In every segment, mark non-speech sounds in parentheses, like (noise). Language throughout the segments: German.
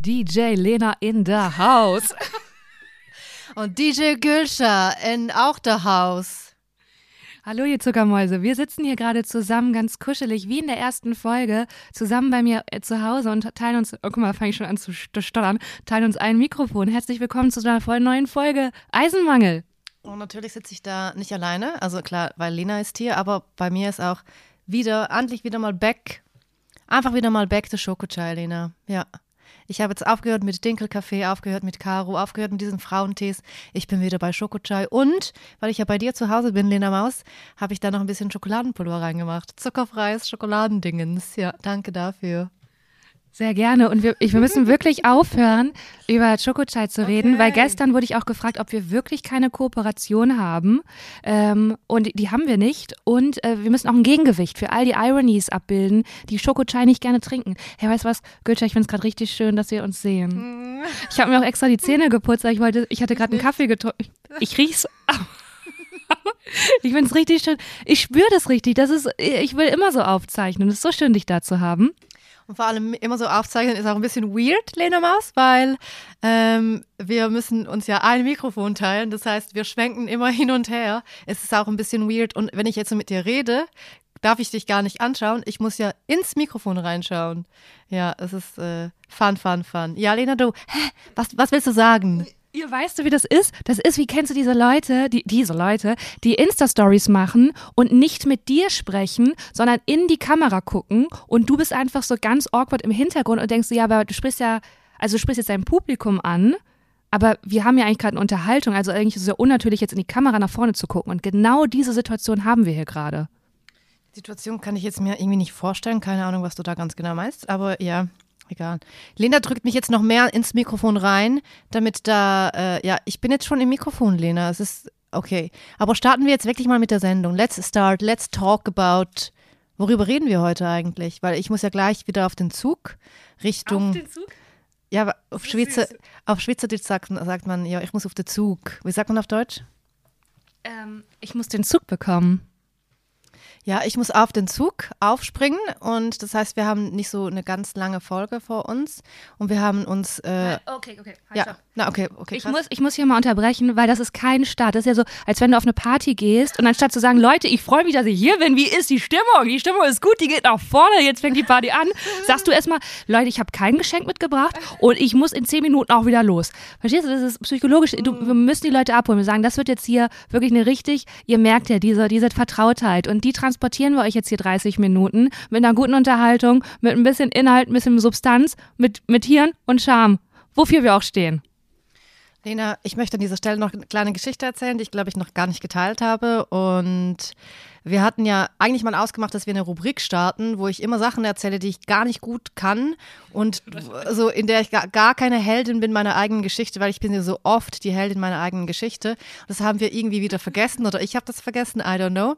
DJ Lena in the house. (laughs) Und DJ Gülscha in auch the house. Hallo ihr Zuckermäuse, wir sitzen hier gerade zusammen ganz kuschelig, wie in der ersten Folge, zusammen bei mir äh, zu Hause und teilen uns, oh guck mal, fange ich schon an zu stottern, teilen uns ein Mikrofon. Herzlich willkommen zu einer voll neuen Folge Eisenmangel. Und natürlich sitze ich da nicht alleine, also klar, weil Lena ist hier, aber bei mir ist auch wieder, endlich wieder mal back, einfach wieder mal back to Schokochai, Lena, ja. Ich habe jetzt aufgehört mit Dinkelkaffee, aufgehört mit Karo, aufgehört mit diesen Frauentees. Ich bin wieder bei Schokochai und, weil ich ja bei dir zu Hause bin, Lena Maus, habe ich da noch ein bisschen Schokoladenpulver reingemacht. Zuckerfreies Schokoladendingens. Ja, danke dafür. Sehr gerne. Und wir, ich, wir müssen (laughs) wirklich aufhören, über Chocochai zu reden, okay. weil gestern wurde ich auch gefragt, ob wir wirklich keine Kooperation haben. Ähm, und die haben wir nicht. Und äh, wir müssen auch ein Gegengewicht für all die Ironies abbilden, die Chocochai nicht gerne trinken. Hey, weißt du was, Gülscha, ich finde es gerade richtig schön, dass wir uns sehen. Ich habe mir auch extra die Zähne geputzt, weil ich wollte, ich hatte gerade einen Kaffee getrunken. Ich riech's. (laughs) Ich finde es richtig schön. Ich spüre das richtig. Das ist, ich will immer so aufzeichnen. Es ist so schön, dich da zu haben. Und vor allem immer so aufzeichnen ist auch ein bisschen weird, Lena Maus, weil ähm, wir müssen uns ja ein Mikrofon teilen. Das heißt, wir schwenken immer hin und her. Es ist auch ein bisschen weird. Und wenn ich jetzt so mit dir rede, darf ich dich gar nicht anschauen. Ich muss ja ins Mikrofon reinschauen. Ja, es ist äh, fun, fun, fun. Ja, Lena, du, hä, was, was willst du sagen? Ihr weißt du, wie das ist? Das ist, wie kennst du diese Leute, die, diese Leute, die Insta-Stories machen und nicht mit dir sprechen, sondern in die Kamera gucken und du bist einfach so ganz awkward im Hintergrund und denkst, ja, aber du sprichst ja, also du sprichst jetzt dein Publikum an, aber wir haben ja eigentlich gerade eine Unterhaltung, also eigentlich ist es ja unnatürlich, jetzt in die Kamera nach vorne zu gucken und genau diese Situation haben wir hier gerade. Situation kann ich jetzt mir irgendwie nicht vorstellen, keine Ahnung, was du da ganz genau meinst, aber ja, Egal. Lena drückt mich jetzt noch mehr ins Mikrofon rein, damit da, äh, ja, ich bin jetzt schon im Mikrofon, Lena. Es ist okay. Aber starten wir jetzt wirklich mal mit der Sendung. Let's start, let's talk about. Worüber reden wir heute eigentlich? Weil ich muss ja gleich wieder auf den Zug Richtung. Auf den Zug? Ja, auf Schweizer, auf Schweizerdeutsch sagt, sagt man, ja, ich muss auf den Zug. Wie sagt man auf Deutsch? Ähm, ich muss den Zug bekommen. Ja, ich muss auf den Zug aufspringen und das heißt, wir haben nicht so eine ganz lange Folge vor uns und wir haben uns. Äh, okay, okay. Halt ja, na okay, okay. Ich muss, ich muss hier mal unterbrechen, weil das ist kein Start. Das ist ja so, als wenn du auf eine Party gehst und anstatt zu sagen, Leute, ich freue mich, dass ich hier bin, wie ist die Stimmung? Die Stimmung ist gut, die geht nach vorne, jetzt fängt die Party an. (laughs) Sagst du erstmal, Leute, ich habe kein Geschenk mitgebracht und ich muss in zehn Minuten auch wieder los. Verstehst du, das ist psychologisch, du, wir müssen die Leute abholen. Wir sagen, das wird jetzt hier wirklich eine richtig, ihr merkt ja, diese, diese Vertrautheit und die Trans transportieren wir euch jetzt hier 30 Minuten mit einer guten Unterhaltung, mit ein bisschen Inhalt, ein bisschen Substanz, mit, mit Hirn und Charme, wofür wir auch stehen. Lena, ich möchte an dieser Stelle noch eine kleine Geschichte erzählen, die ich glaube ich noch gar nicht geteilt habe. Und wir hatten ja eigentlich mal ausgemacht, dass wir eine Rubrik starten, wo ich immer Sachen erzähle, die ich gar nicht gut kann und so in der ich gar, keine Heldin bin meiner eigenen Geschichte, weil ich bin ja so oft die Heldin meiner eigenen Geschichte. Das haben wir irgendwie wieder vergessen oder ich habe das vergessen, I don't know.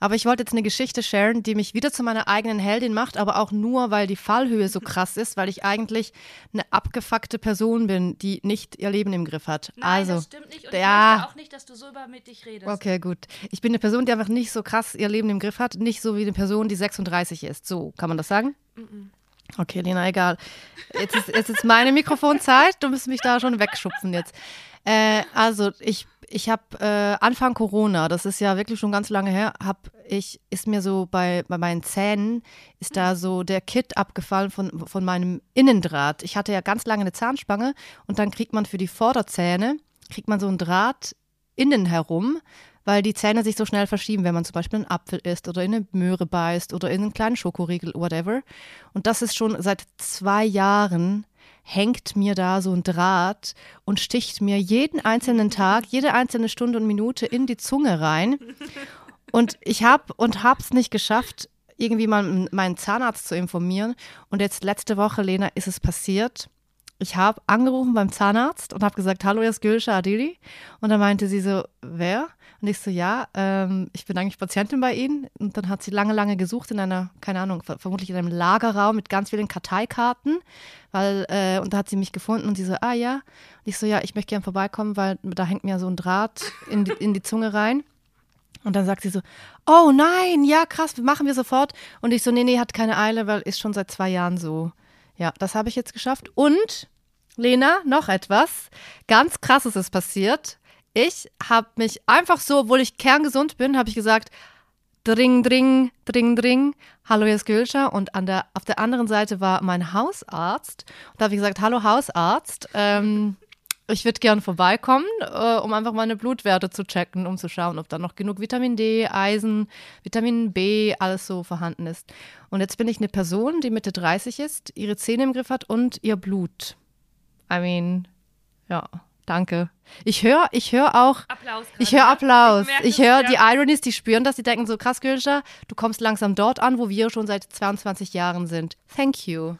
Aber ich wollte jetzt eine Geschichte sharen, die mich wieder zu meiner eigenen Heldin macht, aber auch nur, weil die Fallhöhe so krass ist, weil ich eigentlich eine abgefuckte Person bin, die nicht ihr Leben im Griff hat. Nein, also, das stimmt nicht und ja, ich möchte auch nicht, dass du so über mit dich redest. Okay, gut. Ich bin eine Person, die einfach nicht so krass ihr Leben im Griff hat, nicht so wie eine Person, die 36 ist. So, kann man das sagen? Mm -mm. Okay, Lena, egal. Jetzt ist, jetzt ist meine Mikrofonzeit. Du musst mich da schon wegschupfen jetzt. Äh, also, ich, ich habe äh, Anfang Corona, das ist ja wirklich schon ganz lange her, hab ich, ist mir so bei, bei meinen Zähnen, ist da so der Kit abgefallen von, von meinem Innendraht. Ich hatte ja ganz lange eine Zahnspange und dann kriegt man für die Vorderzähne, kriegt man so einen Draht innen herum weil die Zähne sich so schnell verschieben, wenn man zum Beispiel einen Apfel isst oder in eine Möhre beißt oder in einen kleinen Schokoriegel, whatever. Und das ist schon seit zwei Jahren hängt mir da so ein Draht und sticht mir jeden einzelnen Tag, jede einzelne Stunde und Minute in die Zunge rein. Und ich habe und hab's nicht geschafft, irgendwie mal meinen Zahnarzt zu informieren. Und jetzt letzte Woche, Lena, ist es passiert. Ich habe angerufen beim Zahnarzt und habe gesagt, hallo, jetzt Gülscha Adili. Und dann meinte sie so, wer? Und ich so, ja, ähm, ich bin eigentlich Patientin bei Ihnen. Und dann hat sie lange, lange gesucht in einer, keine Ahnung, vermutlich in einem Lagerraum mit ganz vielen Karteikarten. Weil, äh, und da hat sie mich gefunden und sie so, ah ja. Und ich so, ja, ich möchte gerne vorbeikommen, weil da hängt mir so ein Draht in die, in die Zunge rein. Und dann sagt sie so, oh nein, ja krass, machen wir sofort. Und ich so, nee, nee, hat keine Eile, weil ist schon seit zwei Jahren so. Ja, das habe ich jetzt geschafft. Und, Lena, noch etwas. Ganz krasses ist passiert. Ich habe mich einfach so, obwohl ich kerngesund bin, habe ich gesagt, Dring, dring, dring, dring. Hallo, hier ist Gülscha. Und an der, auf der anderen Seite war mein Hausarzt. Und da habe ich gesagt, hallo Hausarzt, ähm, ich würde gerne vorbeikommen, äh, um einfach meine Blutwerte zu checken, um zu schauen, ob da noch genug Vitamin D, Eisen, Vitamin B, alles so vorhanden ist. Und jetzt bin ich eine Person, die Mitte 30 ist, ihre Zähne im Griff hat und ihr Blut. I mean, ja. Danke. Ich höre ich hör auch. Applaus. Ich höre Applaus. Ich Ich, höre die. Ironies, die spüren das, die denken so, krass, Gülscha, du kommst langsam dort an, wo wir schon seit 22 Jahren sind. Thank you.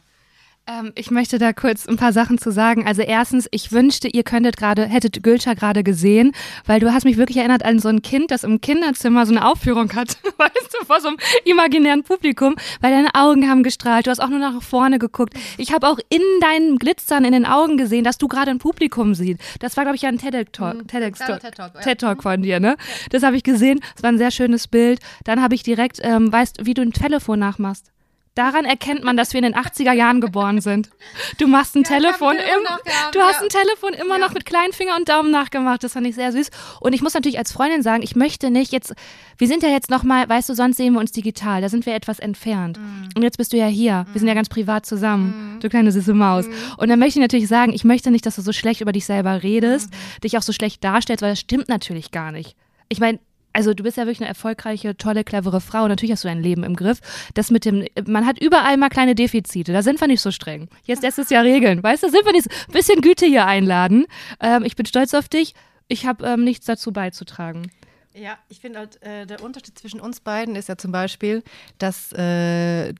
Ähm, ich möchte da kurz ein paar Sachen zu sagen. Also erstens, ich wünschte, ihr könntet gerade, hättet Gülscha gerade gesehen, weil du hast mich wirklich erinnert an so ein Kind, das im Kinderzimmer so eine Aufführung hat, (laughs) weißt du, vor so einem imaginären Publikum, weil deine Augen haben gestrahlt, du hast auch nur nach vorne geguckt. Ich habe auch in deinen Glitzern in den Augen gesehen, dass du gerade ein Publikum siehst. Das war, glaube ich, ja ein TEDx-Talk TEDx kleiner TED-Talk, ja. TED-Talk von dir, ne? Das habe ich gesehen, das war ein sehr schönes Bild. Dann habe ich direkt, ähm, weißt wie du ein Telefon nachmachst. Daran erkennt man, dass wir in den 80er Jahren geboren sind. Du machst ein Telefon, Telefon im, du hast ja. ein Telefon immer Ja. noch mit kleinen Finger und Daumen nachgemacht. Das fand ich sehr süß. Und ich muss natürlich als Freundin sagen, ich möchte nicht jetzt, wir sind ja jetzt noch mal, weißt du, sonst sehen wir uns digital, da sind wir etwas entfernt. Mhm. Und jetzt bist du ja hier. Wir sind ja ganz privat zusammen, du kleine süße Maus. Und dann möchte ich natürlich sagen, ich möchte nicht, dass du so schlecht über dich selber redest, Mhm. dich auch so schlecht darstellst, weil das stimmt natürlich gar nicht. Ich meine, also du bist ja wirklich eine erfolgreiche, tolle, clevere Frau. Natürlich hast du dein Leben im Griff. Das mit dem, man hat überall mal kleine Defizite. Da sind wir nicht so streng. Jetzt lässt es ja regeln. Weißt du, sind wir nicht so, ein bisschen Güte hier einladen. Ähm, ich bin stolz auf dich. Ich habe ähm, nichts dazu beizutragen. Ja, ich finde halt, äh, der Unterschied zwischen uns beiden ist ja zum Beispiel, dass, äh,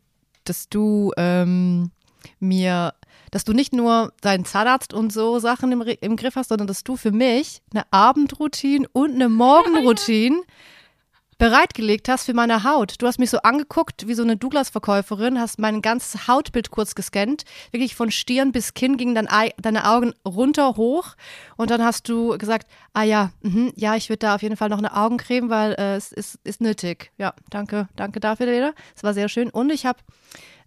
dass du ähm, mir, dass du nicht nur deinen Zahnarzt und so Sachen im, im Griff hast, sondern dass du für mich eine Abendroutine und eine Morgenroutine bereitgelegt hast für meine Haut. Du hast mich so angeguckt wie so eine Douglas-Verkäuferin, hast mein ganzes Hautbild kurz gescannt. Wirklich von Stirn bis Kinn gingen Ei- deine Augen runter, hoch. Und dann hast du gesagt, ah ja, mhm, ja, ich würde da auf jeden Fall noch eine Augencreme, weil äh, es ist, ist nötig. Ja, danke, danke dafür, Lena. Es war sehr schön. Und ich habe,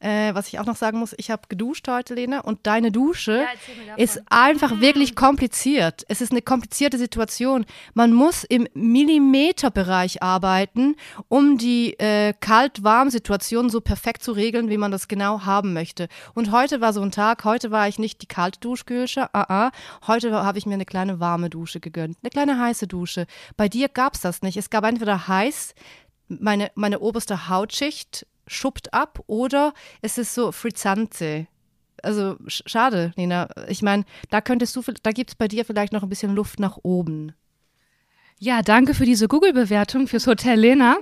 äh, was ich auch noch sagen muss, ich habe geduscht heute, Lena. Und deine Dusche Ja, ist einfach wirklich kompliziert. Es ist eine komplizierte Situation. Man muss im Millimeterbereich arbeiten, um die äh, Kalt-Warm-Situation so perfekt zu regeln, wie man das genau haben möchte. Und heute war so ein Tag, heute war ich nicht die kalte Duschgülsche, ah, ah. heute habe ich mir eine kleine warme Dusche gegönnt, eine kleine heiße Dusche. Bei dir gab es das nicht. Es gab entweder heiß, meine, meine oberste Hautschicht schuppt ab oder es ist so frizzante. Also sch- schade, Nina. Ich meine, da könntest du, da gibt es bei dir vielleicht noch ein bisschen Luft nach oben. Ja, danke für diese Google-Bewertung fürs Hotel Lena.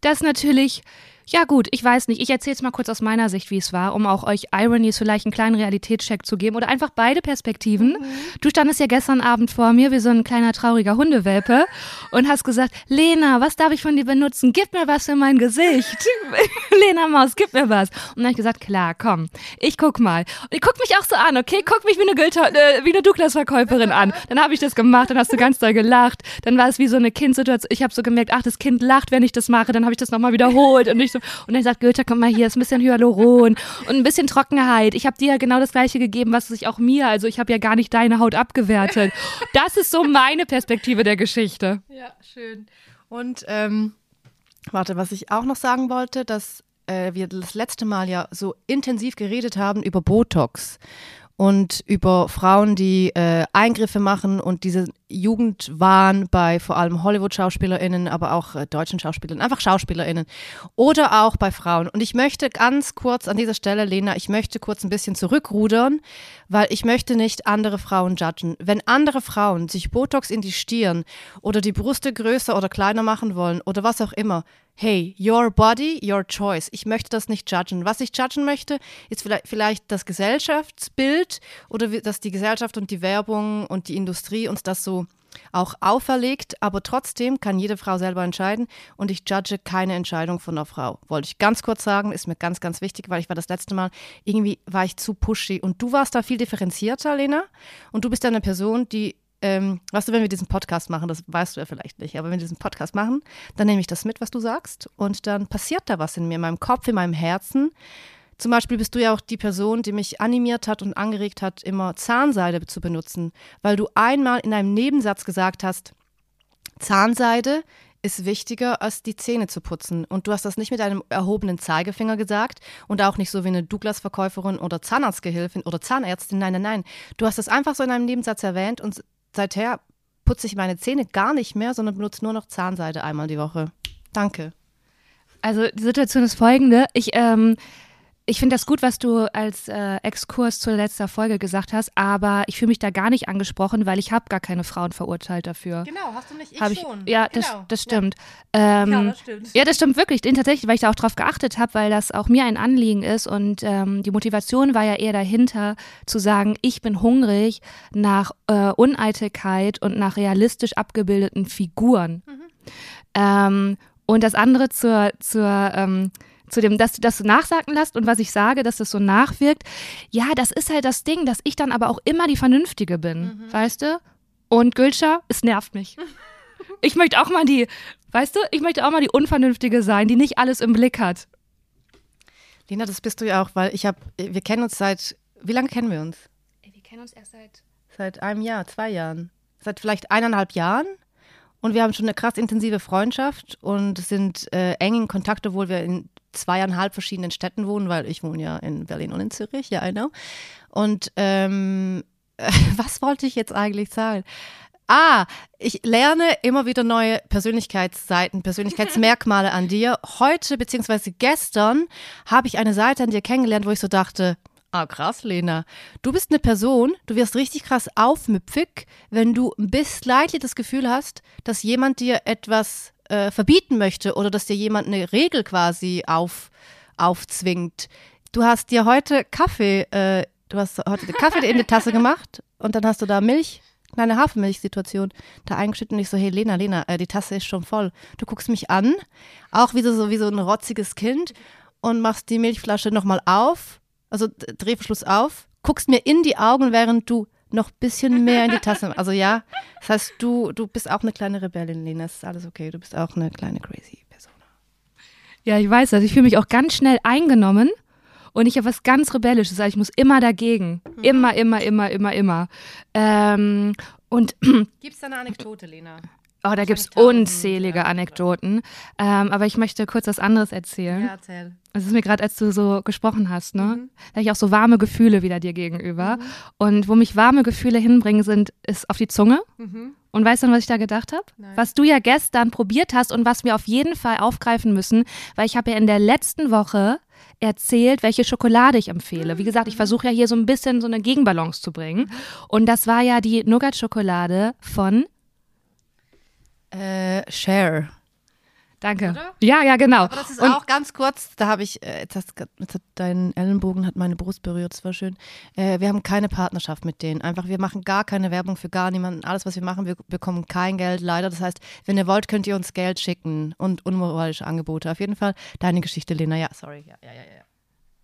Das natürlich, ja gut, ich weiß nicht. Ich erzähle es mal kurz aus meiner Sicht, wie es war, um auch euch Ironies vielleicht einen kleinen Realitätscheck zu geben oder einfach beide Perspektiven. Du standest ja gestern Abend vor mir wie so ein kleiner trauriger Hundewelpe und hast gesagt, Lena, was darf ich von dir benutzen? Gib mir was für mein Gesicht. (laughs) Lena Maus, gib mir was. Und dann habe ich gesagt, klar, komm, ich guck mal. Und ich guck mich auch so an, okay? Guck mich wie eine, Gülter, äh, wie eine Douglas-Verkäuferin an. Dann habe ich das gemacht, dann hast du ganz doll gelacht. Dann war es wie so eine Kindsituation. Ich habe so gemerkt, ach, das Kind lacht, wenn ich das mache. Dann habe ich das nochmal wiederholt. Und ich so, und dann sagt Goethe, komm mal hier, ist ein bisschen Hyaluron und ein bisschen Trockenheit. Ich habe dir ja genau das gleiche gegeben, was ich auch mir, also ich habe ja gar nicht deine Haut abgewertet. Das ist so meine Perspektive der Geschichte. Ja, schön. Und ähm, warte, was ich auch noch sagen wollte, dass äh, wir das letzte Mal ja so intensiv geredet haben über Botox und über Frauen, die äh, Eingriffe machen und diese Jugendwahn bei vor allem Hollywood-SchauspielerInnen, aber auch äh, deutschen SchauspielerInnen, einfach SchauspielerInnen oder auch bei Frauen. Und ich möchte ganz kurz an dieser Stelle, Lena, ich möchte kurz ein bisschen zurückrudern, weil ich möchte nicht andere Frauen judgen. Wenn andere Frauen sich Botox in die Stirn oder die Brüste größer oder kleiner machen wollen oder was auch immer, hey, your body, your choice. Ich möchte das nicht judgen. Was ich judgen möchte, ist vielleicht, das Gesellschaftsbild oder dass die Gesellschaft und die Werbung und die Industrie uns das so auch auferlegt, aber trotzdem kann jede Frau selber entscheiden und ich judge keine Entscheidung von einer Frau. Wollte ich ganz kurz sagen, ist mir ganz, ganz wichtig, weil ich war das letzte Mal, irgendwie war ich zu pushy und du warst da viel differenzierter, Lena, und du bist eine Person, die ähm, weißt du, wenn wir diesen Podcast machen, das weißt du ja vielleicht nicht, aber wenn wir diesen Podcast machen, dann nehme ich das mit, was du sagst, und dann passiert da was in mir, in meinem Kopf, in meinem Herzen. Zum Beispiel bist du ja auch die Person, die mich animiert hat und angeregt hat, immer Zahnseide zu benutzen, weil du einmal in einem Nebensatz gesagt hast, Zahnseide ist wichtiger, als die Zähne zu putzen. Und du hast das nicht mit einem erhobenen Zeigefinger gesagt und auch nicht so wie eine Douglas-Verkäuferin oder Zahnarztgehilfin oder Zahnärztin. Nein, nein, nein. Du hast das einfach so in einem Nebensatz erwähnt und seither putze ich meine Zähne gar nicht mehr, sondern benutze nur noch Zahnseide einmal die Woche. Danke. Also die Situation ist folgende. Ich ähm, ich finde das gut, was du als äh, Exkurs zur letzten Folge gesagt hast, aber ich fühle mich da gar nicht angesprochen, weil ich habe gar keine Frauen verurteilt dafür. Genau, hast du nicht, ich, Hab ich schon. Ja, genau. das, das stimmt. Ja. Ähm, ja, das stimmt. Ja, das stimmt wirklich. Tatsächlich, weil ich da auch drauf geachtet habe, weil das auch mir ein Anliegen ist und ähm, die Motivation war ja eher dahinter, zu sagen, ich bin hungrig nach äh, Uneitelkeit und nach realistisch abgebildeten Figuren. Mhm. Ähm, und das andere zur, zur ähm, zu dem, dass, du nachsagen lässt und was ich sage, dass das so nachwirkt. Ja, das ist halt das Ding, dass ich dann aber auch immer die Vernünftige bin, mhm. weißt du? Und Gülscha, es nervt mich. (laughs) Ich möchte auch mal die, weißt du, ich möchte auch mal die Unvernünftige sein, die nicht alles im Blick hat. Lena, das bist du ja auch, weil ich habe, wir kennen uns seit, wie lange kennen wir uns? Wir kennen uns erst seit. Seit einem Jahr, zwei Jahren. Seit vielleicht eineinhalb Jahren. Und wir haben schon eine krass intensive Freundschaft und sind äh, eng in Kontakt, obwohl wir in zweieinhalb verschiedenen Städten wohnen, weil ich wohne ja in Berlin und in Zürich, ja, I know. Und ähm, (laughs) was wollte ich jetzt eigentlich sagen? Ah, ich lerne immer wieder neue Persönlichkeitsseiten, Persönlichkeitsmerkmale an dir. Heute beziehungsweise gestern habe ich eine Seite an dir kennengelernt, wo ich so dachte, Ah, krass, Lena. Du bist eine Person, du wirst richtig krass aufmüpfig, wenn du bisschen leidlich das Gefühl hast, dass jemand dir etwas äh, verbieten möchte oder dass dir jemand eine Regel quasi auf, aufzwingt. Du hast dir heute Kaffee, äh, du hast heute Kaffee in die Tasse gemacht und dann hast du da Milch, kleine Hafermilchsituation, da eingeschüttet und ich so, hey Lena, Lena, äh, die Tasse ist schon voll. Du guckst mich an, auch wie so, wie so ein rotziges Kind und machst die Milchflasche nochmal auf, also Drehverschluss auf, guckst mir in die Augen, während du noch ein bisschen mehr in die Tasse. Also ja, das heißt, du, du bist auch eine kleine Rebellin, Lena. Das ist alles okay. Du bist auch eine kleine crazy Person. Ja, ich weiß das. Ich fühle mich auch ganz schnell eingenommen und ich habe was ganz Rebellisches. Also ich muss immer dagegen. Mhm. Immer, immer, immer, immer, immer. Ähm, und Gibt es da eine Anekdote, Lena? Oh, da gibt es unzählige Anekdoten. Ähm, aber ich möchte kurz was anderes erzählen. Ja, erzähl. Es ist mir gerade, als du so gesprochen hast, ne? Mhm. Da habe ich auch so warme Gefühle wieder dir gegenüber. Mhm. Und wo mich warme Gefühle hinbringen, sind, ist auf die Zunge. Mhm. Und weißt du, was ich da gedacht habe? Was du ja gestern probiert hast und was wir auf jeden Fall aufgreifen müssen, weil ich habe ja in der letzten Woche erzählt, welche Schokolade ich empfehle. Wie gesagt, ich mhm. versuche ja hier so ein bisschen so eine Gegenbalance zu bringen. Mhm. Und das war ja die Nougat-Schokolade von äh, Share. Danke. Oder? Ja, ja, genau. Aber das ist und auch ganz kurz, da habe ich, äh, jetzt, hast, jetzt hat dein Ellenbogen hat meine Brust berührt, das war schön. Äh, wir haben keine Partnerschaft mit denen. Einfach, wir machen gar keine Werbung für gar niemanden. Alles, was wir machen, wir bekommen kein Geld, leider. Das heißt, wenn ihr wollt, könnt ihr uns Geld schicken und unmoralische Angebote. Auf jeden Fall deine Geschichte, Lena. Ja, sorry. Ja, ja, ja, ja.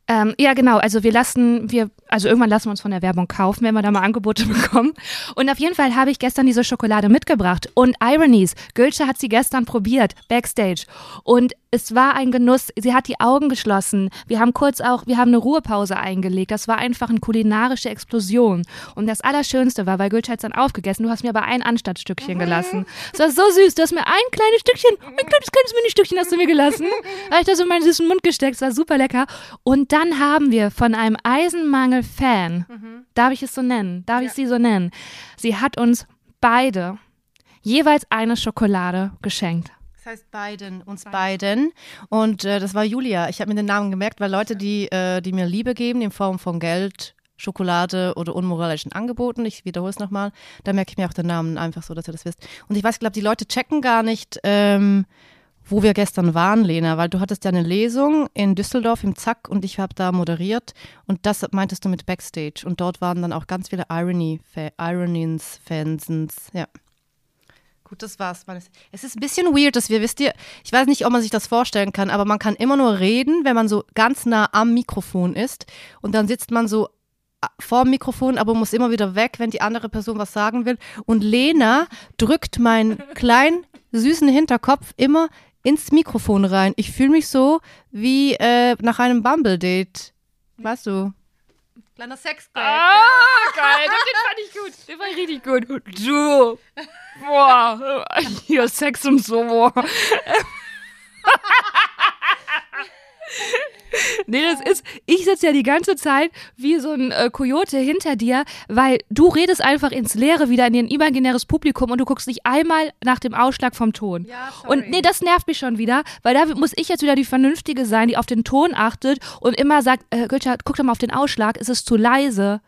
Ähm, ja, genau. Also wir lassen, wir, also irgendwann lassen wir uns von der Werbung kaufen, wenn wir da mal Angebote (laughs) bekommen. Und auf jeden Fall habe ich gestern diese Schokolade mitgebracht. Und Ironies, Gülsche hat sie gestern probiert, backstage. Und es war ein Genuss. Sie hat die Augen geschlossen. Wir haben kurz auch, wir haben eine Ruhepause eingelegt. Das war einfach eine kulinarische Explosion. Und das Allerschönste war, weil Gülsche hat es dann aufgegessen, du hast mir aber ein Anstattstückchen mhm. gelassen. Es war so süß. Du hast mir ein kleines Stückchen, ein kleines, kleines Mini-Stückchen hast du mir gelassen. (laughs) habe ich das in meinen süßen Mund gesteckt. Es war super lecker. Und dann haben wir von einem Eisenmangel-Fan, mhm. darf ich es so nennen, darf ja. ich sie so nennen, sie hat uns beide jeweils eine Schokolade geschenkt. Das heißt beiden, uns beiden. Und äh, das war Julia. Ich habe mir den Namen gemerkt, weil Leute, die, äh, die mir Liebe geben in Form von Geld, Schokolade oder unmoralischen Angeboten, ich wiederhole es nochmal, da merke ich mir auch den Namen einfach so, dass ihr das wisst. Und ich weiß, ich glaube, die Leute checken gar nicht, ähm, wo wir gestern waren, Lena, weil du hattest ja eine Lesung in Düsseldorf im Zack und ich habe da moderiert und das meintest du mit Backstage und dort waren dann auch ganz viele Irony, Ironians, Fansens, ja. Gut, das war's. Es ist ein bisschen weird, dass wir, wisst ihr, ich weiß nicht, ob man sich das vorstellen kann, aber man kann immer nur reden, wenn man so ganz nah am Mikrofon ist und dann sitzt man so äh, vor dem Mikrofon, aber muss immer wieder weg, wenn die andere Person was sagen will. Und Lena drückt meinen (laughs) kleinen, süßen Hinterkopf immer ins Mikrofon rein. Ich fühle mich so wie äh, nach einem Bumble-Date. Weißt du? Kleiner Sex. Ah, geil. Den fand ich gut. Den fand ich richtig gut. Du. Boah. (laughs) Hier Sex und so. (laughs) Nee, das ist, ich sitze ja die ganze Zeit wie so ein äh, Kojote hinter dir, weil du redest einfach ins Leere wieder in dein imaginäres Publikum und du guckst nicht einmal nach dem Ausschlag vom Ton. Ja, sorry. und nee, das nervt mich schon wieder, weil da muss ich jetzt wieder die Vernünftige sein, die auf den Ton achtet und immer sagt, äh, Gülscha, guck doch mal auf den Ausschlag, ist es zu leise?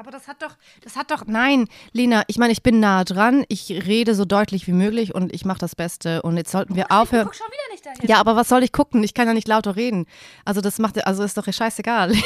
Aber das hat doch, das hat doch, nein, Lena, ich meine, ich bin nah dran, ich rede so deutlich wie möglich und ich mache das Beste und jetzt sollten wir aufhören. Guck schon wieder nicht dahin. Ja, aber was soll ich gucken? Ich kann ja nicht lauter reden. Also das macht, also ist doch scheißegal. (laughs) Lena.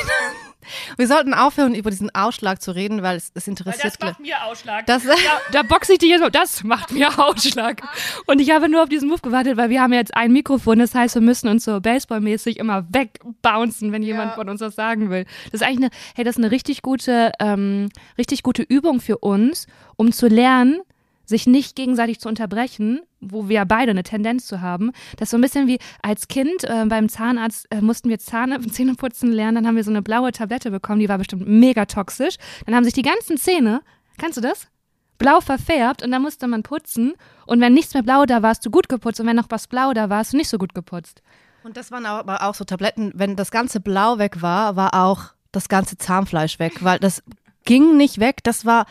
Wir sollten aufhören, über diesen Ausschlag zu reden, weil es, es interessiert. das macht mir Ausschlag. Das- da, (laughs) da boxe ich dich jetzt, das macht mir Ausschlag. Und ich habe nur auf diesen Move gewartet, weil wir haben jetzt ein Mikrofon, das heißt, wir müssen uns so baseballmäßig immer wegbouncen, wenn jemand Ja. von uns was sagen will. Das ist eigentlich eine, hey, das ist eine richtig gute, ähm, richtig gute Übung für uns, um zu lernen, sich nicht gegenseitig zu unterbrechen, wo wir beide eine Tendenz zu haben. Das ist so ein bisschen wie als Kind äh, beim Zahnarzt äh, mussten wir Zahne, (laughs) Zähneputzen lernen, dann haben wir so eine blaue Tablette bekommen, die war bestimmt mega toxisch. Dann haben sich die ganzen Zähne, kannst du das? Blau verfärbt und dann musste man putzen und wenn nichts mehr blau da war, hast du gut geputzt und wenn noch was blau da war, hast du nicht so gut geputzt. Und das waren aber auch so Tabletten, wenn das ganze Blau weg war, war auch das ganze Zahnfleisch weg, weil das ging nicht weg. Das war,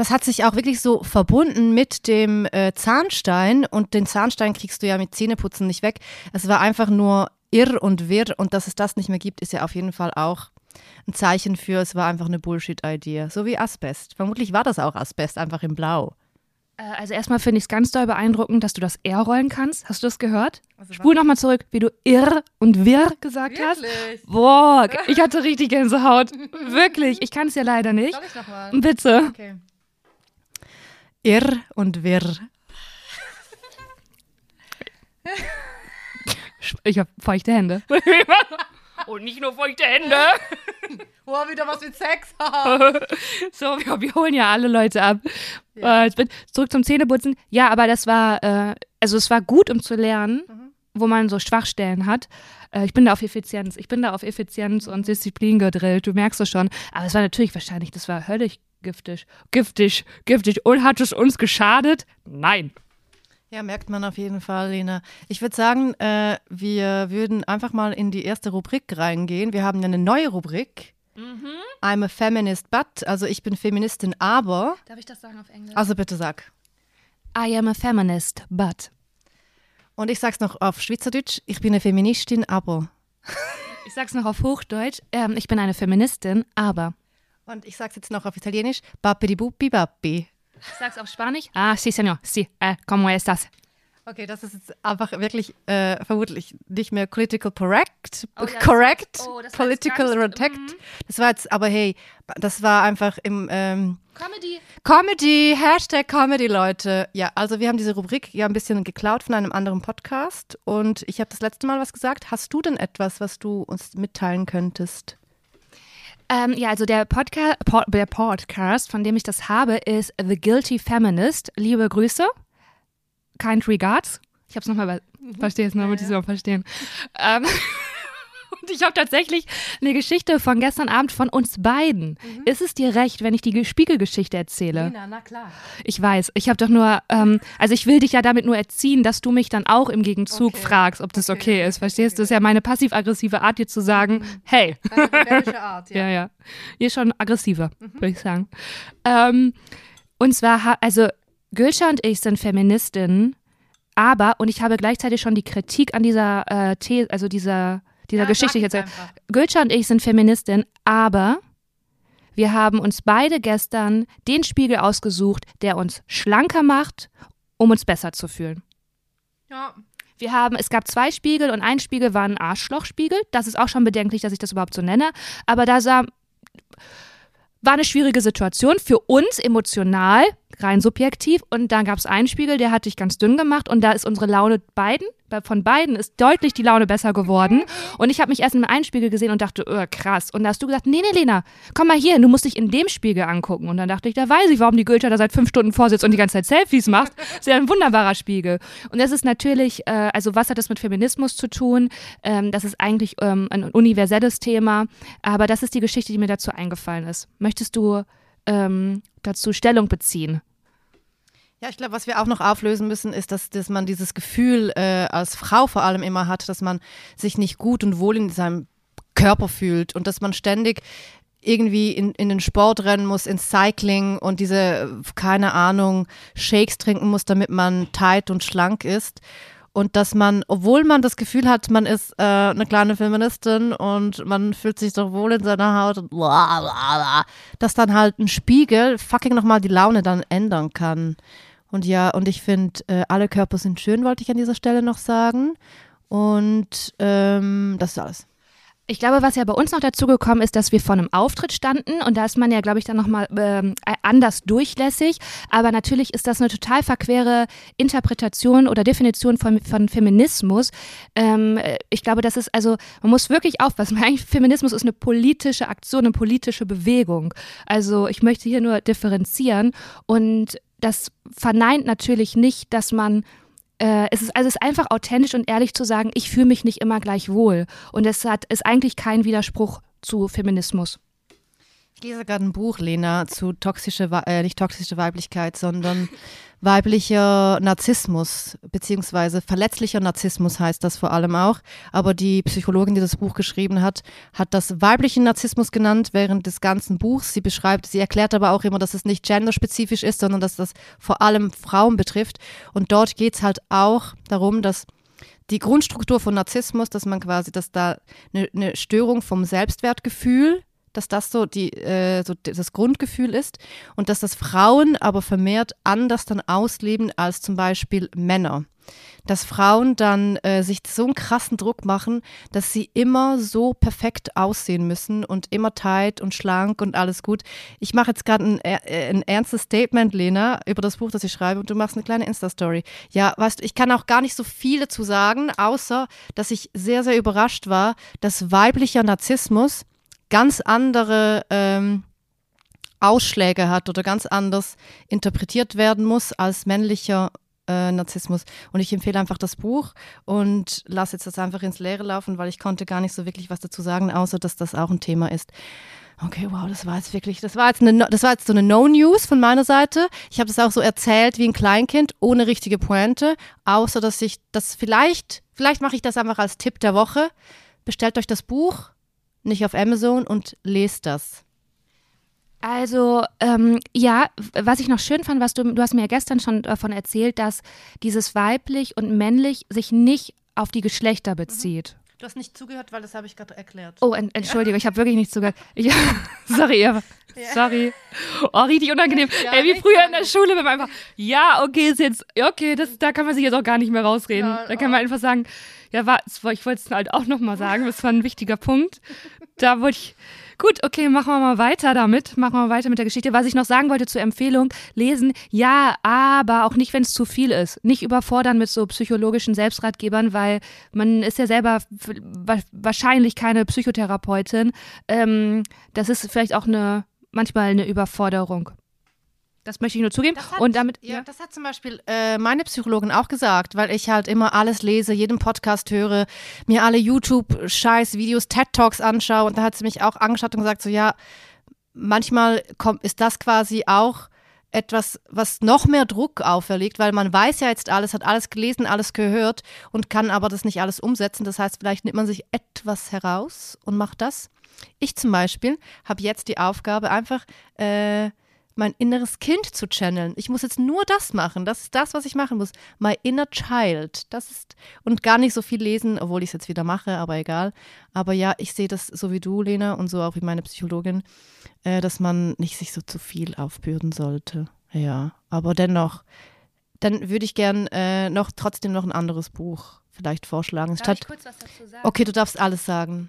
das hat sich auch wirklich so verbunden mit dem äh, Zahnstein und den Zahnstein kriegst du ja mit Zähneputzen nicht weg. Es war einfach nur irr und wirr und dass es das nicht mehr gibt, ist ja auf jeden Fall auch ein Zeichen für, es war einfach eine Bullshit-Idee. So wie Asbest. Vermutlich war das auch Asbest, einfach in Blau. Äh, Also erstmal finde ich es ganz doll beeindruckend, dass du das R rollen kannst. Hast du das gehört? Also Spul nochmal zurück, wie du irr und wirr gesagt hast. Boah, (laughs) ich hatte richtig Gänsehaut. Wirklich, ich kann es ja leider nicht. ich nochmal? Bitte. Okay. Irr und wirr. Ich habe feuchte Hände. (laughs) Und nicht nur feuchte Hände. (laughs) Oh, wieder was mit Sex. (laughs) So, wir, wir holen ja alle Leute ab. Äh, jetzt bin, zurück zum Zähneputzen. Ja, aber das war, äh, also es war gut, um zu lernen, wo man so Schwachstellen hat. Äh, ich bin da auf Effizienz. Ich bin da auf Effizienz und Disziplin gedrillt. Du merkst es schon. Aber es war natürlich wahrscheinlich, das war höllisch giftig. Giftig, giftig. Und hat es uns geschadet? Nein. Ja, merkt man auf jeden Fall, Lena. Ich würde sagen, äh, wir würden einfach mal in die erste Rubrik reingehen. Wir haben eine neue Rubrik. I'm a feminist, but, also ich bin Feministin, aber. Darf ich das sagen auf Englisch? Also bitte sag. I am a feminist, but. Und ich sag's noch auf Schweizerdeutsch. Ich bin eine Feministin, aber. Ich sag's noch auf Hochdeutsch. Ähm, ich bin eine Feministin, aber. Und ich sag's jetzt noch auf Italienisch. Bappidi buppi bappi. Ich sag's auf Spanisch. Ah, sí, señor. Sí. Eh, ¿Cómo estás? Okay, das ist jetzt einfach wirklich äh, vermutlich nicht mehr political correct. Oh, das- correct. oh, das political correct. mhm. Das war jetzt, aber hey, das war einfach im. Ähm, Comedy. Comedy, Hashtag Comedy, Leute. Ja, also wir haben diese Rubrik ja ein bisschen geklaut von einem anderen Podcast und ich habe das letzte Mal was gesagt. Hast du denn etwas, was du uns mitteilen könntest? Ähm, ja, also der, Podca Pod der Podcast, von dem ich das habe, ist The Guilty Feminist. Liebe Grüße. Kind regards. Ich habe es nochmal, verstehe es nochmal, ich es verstehen. Ähm, und ich habe tatsächlich eine Geschichte von gestern Abend von uns beiden. Ist es dir recht, wenn ich die Ge- Spiegelgeschichte erzähle? na klar. Ich weiß, ich habe doch nur, ähm, also ich will dich ja damit nur erziehen, dass du mich dann auch im Gegenzug Okay. fragst, ob das okay, Okay, ist. Verstehst du? Das ist ja meine passiv-aggressive Art, dir zu sagen, hey, Rebellische (laughs) Art, ja, ja. Ihr ist schon aggressiver, würde ich sagen. Ähm, und zwar, also Gülscha und ich sind Feministinnen, aber, und ich habe gleichzeitig schon die Kritik an dieser äh, These, also dieser, dieser Geschichte jetzt. Gülscha und ich sind Feministinnen, aber wir haben uns beide gestern den Spiegel ausgesucht, der uns schlanker macht, um uns besser zu fühlen. Ja. Wir haben, es gab zwei Spiegel und ein Spiegel war ein Arschlochspiegel. Das ist auch schon bedenklich, dass ich das überhaupt so nenne. Aber da sah, war eine schwierige Situation für uns emotional, rein subjektiv. Und dann gab es einen Spiegel, der hat dich ganz dünn gemacht und da ist unsere Laune beiden bei, von beiden ist deutlich die Laune besser geworden. Und ich habe mich erst in einem Spiegel gesehen und dachte, oh, krass. Und da hast du gesagt, nee, nee, Lena, komm mal hier, du musst dich in dem Spiegel angucken. Und dann dachte ich, da weiß ich, warum die Goethe da seit fünf Stunden vorsitzt und die ganze Zeit Selfies macht. Das ist ja ein wunderbarer Spiegel. Und das ist natürlich, äh, also was hat das mit Feminismus zu tun? Ähm, das ist eigentlich ähm, ein universelles Thema. Aber das ist die Geschichte, die mir dazu eingefallen ist. Möchtest du ähm, dazu Stellung beziehen? Ja, ich glaube, was wir auch noch auflösen müssen, ist, dass, dass man dieses Gefühl äh, als Frau vor allem immer hat, dass man sich nicht gut und wohl in seinem Körper fühlt und dass man ständig irgendwie in, in den Sport rennen muss, ins Cycling und diese, keine Ahnung, Shakes trinken muss, damit man tight und schlank ist. Und dass man, obwohl man das Gefühl hat, man ist äh, eine kleine Feministin und man fühlt sich doch wohl in seiner Haut, bla bla bla, dass dann halt ein Spiegel fucking nochmal die Laune dann ändern kann. Und ja, und ich finde, äh, alle Körper sind schön, wollte ich an dieser Stelle noch sagen. Und ähm, das ist alles. Ich glaube, was ja bei uns noch dazu gekommen ist, dass wir vor einem Auftritt standen und da ist man ja, glaube ich, dann nochmal ähm, anders durchlässig. Aber natürlich ist das eine total verquere Interpretation oder Definition von, von Feminismus. Ähm, ich glaube, das ist also, man muss wirklich aufpassen. Eigentlich Feminismus ist eine politische Aktion, eine politische Bewegung. Also ich möchte hier nur differenzieren und das verneint natürlich nicht, dass man äh, es ist also es ist einfach authentisch und ehrlich zu sagen, ich fühle mich nicht immer gleich wohl. Und es hat ist eigentlich kein Widerspruch zu Feminismus. Ich lese gerade ein Buch, Lena, zu toxische, äh, nicht toxische Weiblichkeit, sondern (laughs) weiblicher Narzissmus, beziehungsweise verletzlicher Narzissmus heißt das vor allem auch. Aber die Psychologin, die das Buch geschrieben hat, hat das weiblichen Narzissmus genannt während des ganzen Buchs. Sie beschreibt, sie erklärt aber auch immer, dass es nicht genderspezifisch ist, sondern dass das vor allem Frauen betrifft. Und dort geht es halt auch darum, dass die Grundstruktur von Narzissmus, dass man quasi, dass da eine, eine Störung vom Selbstwertgefühl dass das so, die, äh, so das Grundgefühl ist und dass das Frauen aber vermehrt anders dann ausleben als zum Beispiel Männer. Dass Frauen dann äh, sich so einen krassen Druck machen, dass sie immer so perfekt aussehen müssen und immer tight und schlank und alles gut. Ich mache jetzt gerade ein, äh, ein ernstes Statement, Lena, über das Buch, das ich schreibe und du machst eine kleine Insta-Story. Ja, weißt du, ich kann auch gar nicht so viel dazu sagen, außer, dass ich sehr, sehr überrascht war, dass weiblicher Narzissmus ganz andere ähm, Ausschläge hat oder ganz anders interpretiert werden muss als männlicher äh, Narzissmus. Und ich empfehle einfach das Buch und lasse jetzt das einfach ins Leere laufen, weil ich konnte gar nicht so wirklich was dazu sagen, außer dass das auch ein Thema ist. Okay, wow, das war jetzt wirklich, das war jetzt eine, das war jetzt so eine No-News von meiner Seite. Ich habe das auch so erzählt wie ein Kleinkind, ohne richtige Pointe, außer dass ich das vielleicht, vielleicht mache ich das einfach als Tipp der Woche. Bestellt euch das Buch, nicht auf Amazon und lest das. Also ähm, ja, was ich noch schön fand, was du, du hast mir ja gestern schon davon erzählt, dass dieses weiblich und männlich sich nicht auf die Geschlechter bezieht. Mhm. Du hast nicht zugehört, weil das habe ich gerade erklärt. Oh, en Entschuldige, ja. ich habe wirklich nicht zugehört. Ich, (laughs) sorry, Eva. Ja. Sorry. Oh, richtig unangenehm. Ja, Ey, wie früher in der Schule, wenn man einfach, ja, okay, ist jetzt, okay, das, da kann man sich jetzt auch gar nicht mehr rausreden. da kann man einfach sagen, ja, war, ich wollte es halt auch nochmal sagen, das war ein wichtiger Punkt. Da wollte ich, gut, okay, machen wir mal weiter damit, machen wir mal weiter mit der Geschichte. Was ich noch sagen wollte zur Empfehlung, lesen, ja, aber auch nicht, wenn es zu viel ist. Nicht überfordern mit so psychologischen Selbstratgebern, weil man ist ja selber wahrscheinlich keine Psychotherapeutin. Ähm, das ist vielleicht auch eine, manchmal eine Überforderung. Das möchte ich nur zugeben. Hat, und damit, ja, ja, das hat zum Beispiel äh, meine Psychologin auch gesagt, weil ich halt immer alles lese, jeden Podcast höre, mir alle YouTube-Scheiß-Videos, TED-Talks anschaue. Und da hat sie mich auch angeschaut und gesagt, so ja, manchmal kommt, ist das quasi auch etwas, was noch mehr Druck auferlegt, weil man weiß ja jetzt alles, hat alles gelesen, alles gehört und kann aber das nicht alles umsetzen. Das heißt, vielleicht nimmt man sich etwas heraus und macht das. Ich zum Beispiel habe jetzt die Aufgabe, einfach äh, mein inneres Kind zu channeln. Ich muss jetzt nur das machen. Das ist das, was ich machen muss. My inner child. Das ist und gar nicht so viel lesen, obwohl ich es jetzt wieder mache, aber egal. Aber ja, ich sehe das so wie du, Lena, und so auch wie meine Psychologin, äh, dass man nicht sich so zu viel aufbürden sollte. Ja, aber dennoch, dann würde ich gern äh, noch trotzdem noch ein anderes Buch vielleicht vorschlagen. Darf Statt, ich kurz was dazu sagen? Okay, du darfst alles sagen.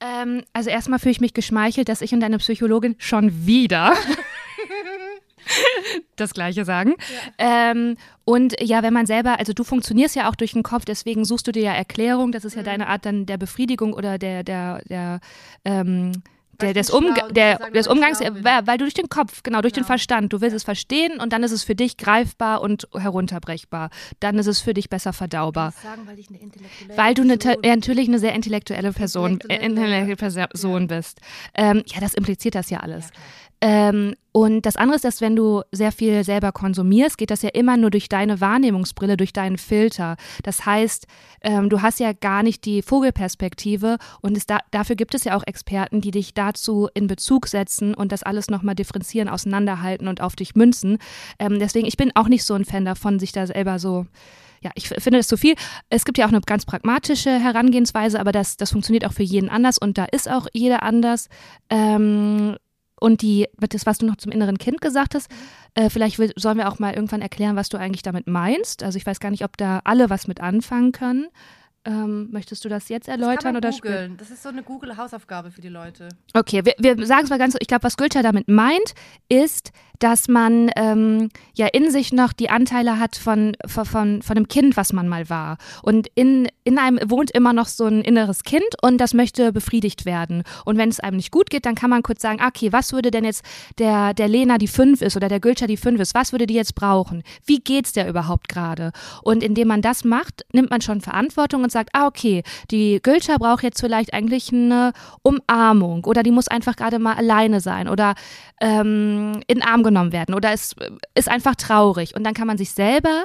Ähm, also erstmal fühle ich mich geschmeichelt, dass ich und deine Psychologin schon wieder (laughs) das Gleiche sagen. Ja. Ähm, und ja, wenn man selber, also du funktionierst ja auch durch den Kopf, deswegen suchst du dir ja Erklärung. Das ist ja mhm. deine Art dann der Befriedigung oder der, der, der, ähm, der, des, Umga der, sagen, des Umgangs, weil, weil, du durch den Kopf, genau, durch genau. den Verstand, du willst ja. es verstehen und dann ist es für dich greifbar und herunterbrechbar. Dann ist es für dich besser verdaubar. Sagen, weil, ich eine intellektuelle weil du eine, ja, natürlich eine sehr intellektuelle Person, intellektuelle Person ja. bist. Ähm, ja, das impliziert das ja alles. Ähm, und das andere ist, dass wenn du sehr viel selber konsumierst, geht das ja immer nur durch deine Wahrnehmungsbrille, durch deinen Filter. Das heißt, ähm, du hast ja gar nicht die Vogelperspektive und da, dafür gibt es ja auch Experten, die dich dazu in Bezug setzen und das alles nochmal differenzieren, auseinanderhalten und auf dich münzen. Ähm, deswegen, ich bin auch nicht so ein Fan davon, sich da selber so ja, ich finde das zu viel. Es gibt ja auch eine ganz pragmatische Herangehensweise, aber das, das funktioniert auch für jeden anders und da ist auch jeder anders. Ähm, und die, das, was du noch zum inneren Kind gesagt hast, äh, vielleicht will, sollen wir auch mal irgendwann erklären, was du eigentlich damit meinst. Also ich weiß gar nicht, ob da alle was mit anfangen können. Ähm, möchtest du das jetzt erläutern das oder googeln? Das ist so eine Google-Hausaufgabe für die Leute. Okay, wir, wir sagen es mal ganz, ich glaube, was Gülter damit meint, ist, dass man ähm, ja in sich noch die Anteile hat von, von, von, von einem Kind, was man mal war. Und in, in einem wohnt immer noch so ein inneres Kind und das möchte befriedigt werden. Und wenn es einem nicht gut geht, dann kann man kurz sagen, okay, was würde denn jetzt der, der Lena, die fünf ist oder der Gülter, die fünf ist, was würde die jetzt brauchen? Wie geht's der überhaupt gerade? Und indem man das macht, nimmt man schon Verantwortung und sagt, ah, okay, die Gülter braucht jetzt vielleicht eigentlich eine Umarmung oder die muss einfach gerade mal alleine sein oder ähm, in Arm genommen werden oder es ist einfach traurig. Und dann kann man sich selber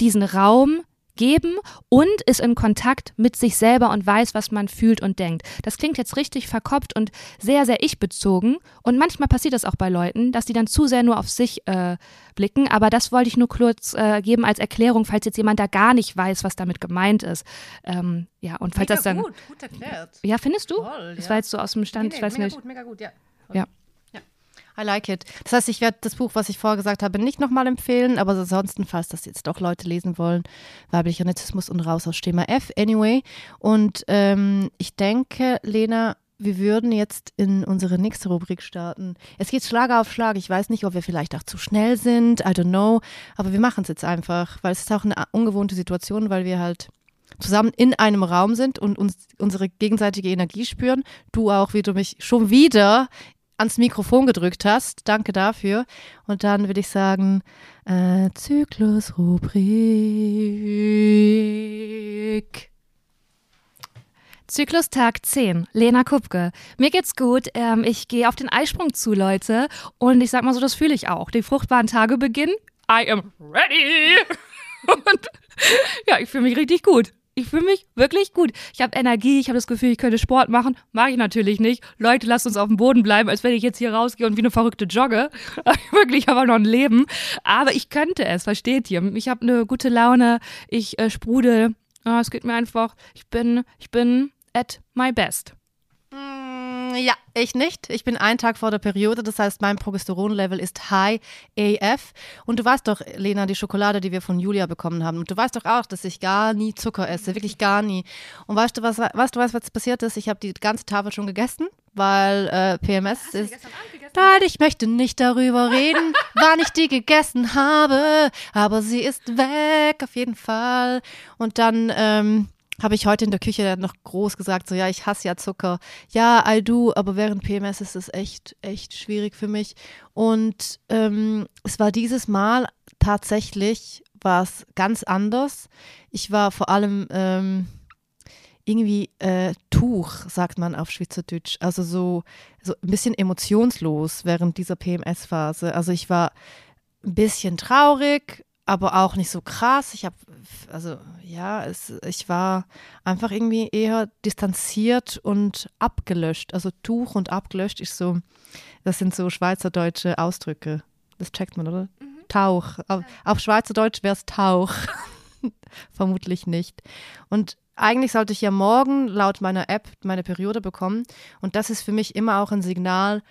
diesen Raum geben und ist in Kontakt mit sich selber und weiß, was man fühlt und denkt. Das klingt jetzt richtig verkopft und sehr, sehr ich-bezogen. Und manchmal passiert das auch bei Leuten, dass die dann zu sehr nur auf sich äh, blicken. Aber das wollte ich nur kurz äh, geben als Erklärung, falls jetzt jemand da gar nicht weiß, was damit gemeint ist. Ähm, ja, und falls mega das dann. Gut, gut erklärt. Ja, findest du? Toll, das ja. war jetzt so aus dem Stand, nee, nee, ich weiß mega nicht. Gut, mega gut, ja. Ja. I like it. Das heißt, ich werde das Buch, was ich vorher gesagt habe, nicht nochmal empfehlen, aber ansonsten, falls das jetzt doch Leute lesen wollen, Weiblicher Narzissmus und raus aus Schema F, anyway. Und ähm, ich denke, Lena, wir würden jetzt in unsere nächste Rubrik starten. Es geht Schlag auf Schlag. Ich weiß nicht, ob wir vielleicht auch zu schnell sind. I don't know. Aber wir machen es jetzt einfach, weil es ist auch eine ungewohnte Situation, weil wir halt zusammen in einem Raum sind und uns unsere gegenseitige Energie spüren. Du auch, wie du mich schon wieder ans Mikrofon gedrückt hast. Danke dafür. Und dann würde ich sagen, äh, Zyklusrubrik. Zyklus Tag 10, Lena Kupke. Mir geht's gut. Ähm, ich gehe auf den Eisprung zu, Leute. Und ich sag mal so, das fühle ich auch. Die fruchtbaren Tage beginnen. I am ready. (laughs) Und ja, ich fühle mich richtig gut. Ich fühle mich wirklich gut. Ich habe Energie, ich habe das Gefühl, ich könnte Sport machen. Mache ich natürlich nicht. Leute, lasst uns auf dem Boden bleiben, als wenn ich jetzt hier rausgehe und wie eine verrückte jogge. (laughs) wirklich, ich habe noch ein Leben. Aber ich könnte es, versteht ihr? Ich habe eine gute Laune, ich äh, sprudel. Oh, es geht mir einfach, ich bin, ich bin at my best. Ja, ich nicht. Ich bin einen Tag vor der Periode, das heißt, mein Progesteronlevel ist high AF. Und du weißt doch, Lena, die Schokolade, die wir von Julia bekommen haben, und du weißt doch auch, dass ich gar nie Zucker esse, wirklich gar nie. Und weißt du, was, weißt du, was, was passiert ist? Ich habe die ganze Tafel schon gegessen, weil äh, PMS Hast ist. Nein, ich möchte nicht darüber reden, (laughs) wann ich die gegessen habe, aber sie ist weg, auf jeden Fall. Und dann, ähm, habe ich heute in der Küche noch groß gesagt, so ja, ich hasse ja Zucker. Ja, I do, aber während PMS ist es echt, echt schwierig für mich. Und ähm, es war dieses Mal tatsächlich was ganz anders. Ich war vor allem ähm, irgendwie äh, Tuch, sagt man auf Schweizerdeutsch. Also so, so ein bisschen emotionslos während dieser PMS-Phase. Also ich war ein bisschen traurig, aber auch nicht so krass. Ich habe, also ja, es, ich war einfach irgendwie eher distanziert und abgelöscht. Also Tuch und abgelöscht ist so, das sind so schweizerdeutsche Ausdrücke. Das checkt man, oder? Mhm. Tauch. Auf, auf Schweizerdeutsch wäre es Tauch. (laughs) Vermutlich nicht. Und eigentlich sollte ich ja morgen laut meiner App meine Periode bekommen. Und das ist für mich immer auch ein Signal.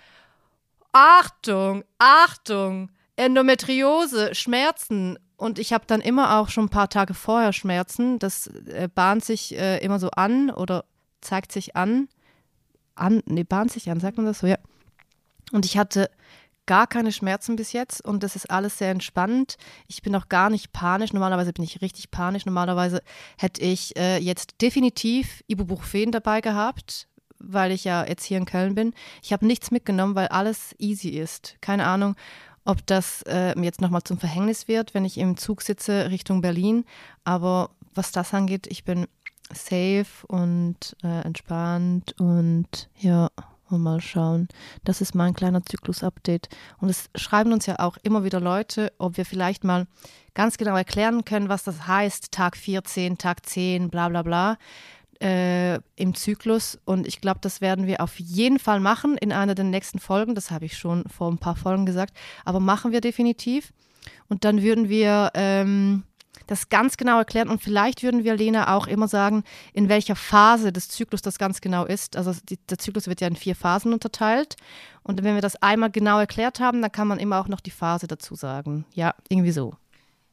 Achtung, Achtung, Endometriose, Schmerzen und ich habe dann immer auch schon ein paar Tage vorher Schmerzen. Das äh, bahnt sich äh, immer so an oder zeigt sich an. An, nee, bahnt sich an, sagt man das so, ja. Und ich hatte gar keine Schmerzen bis jetzt und das ist alles sehr entspannt. Ich bin auch gar nicht panisch. Normalerweise bin ich richtig panisch. Normalerweise hätte ich äh, jetzt definitiv Ibuprofen dabei gehabt, weil ich ja jetzt hier in Köln bin. Ich habe nichts mitgenommen, weil alles easy ist. Keine Ahnung, ob das äh, jetzt nochmal zum Verhängnis wird, wenn ich im Zug sitze Richtung Berlin. Aber was das angeht, ich bin safe und äh, entspannt und ja, und mal schauen. Das ist mein kleiner Zyklus-Update. Und es schreiben uns ja auch immer wieder Leute, ob wir vielleicht mal ganz genau erklären können, was das heißt, Tag 14, Tag 10, bla bla bla. Äh, im Zyklus. Und ich glaube, das werden wir auf jeden Fall machen in einer der nächsten Folgen. Das habe ich schon vor ein paar Folgen gesagt. Aber machen wir definitiv. Und dann würden wir ähm, das ganz genau erklären und vielleicht würden wir Lena auch immer sagen, in welcher Phase des Zyklus das ganz genau ist. Also die, der Zyklus wird ja in vier Phasen unterteilt und wenn wir das einmal genau erklärt haben, dann kann man immer auch noch die Phase dazu sagen. Ja, irgendwie so.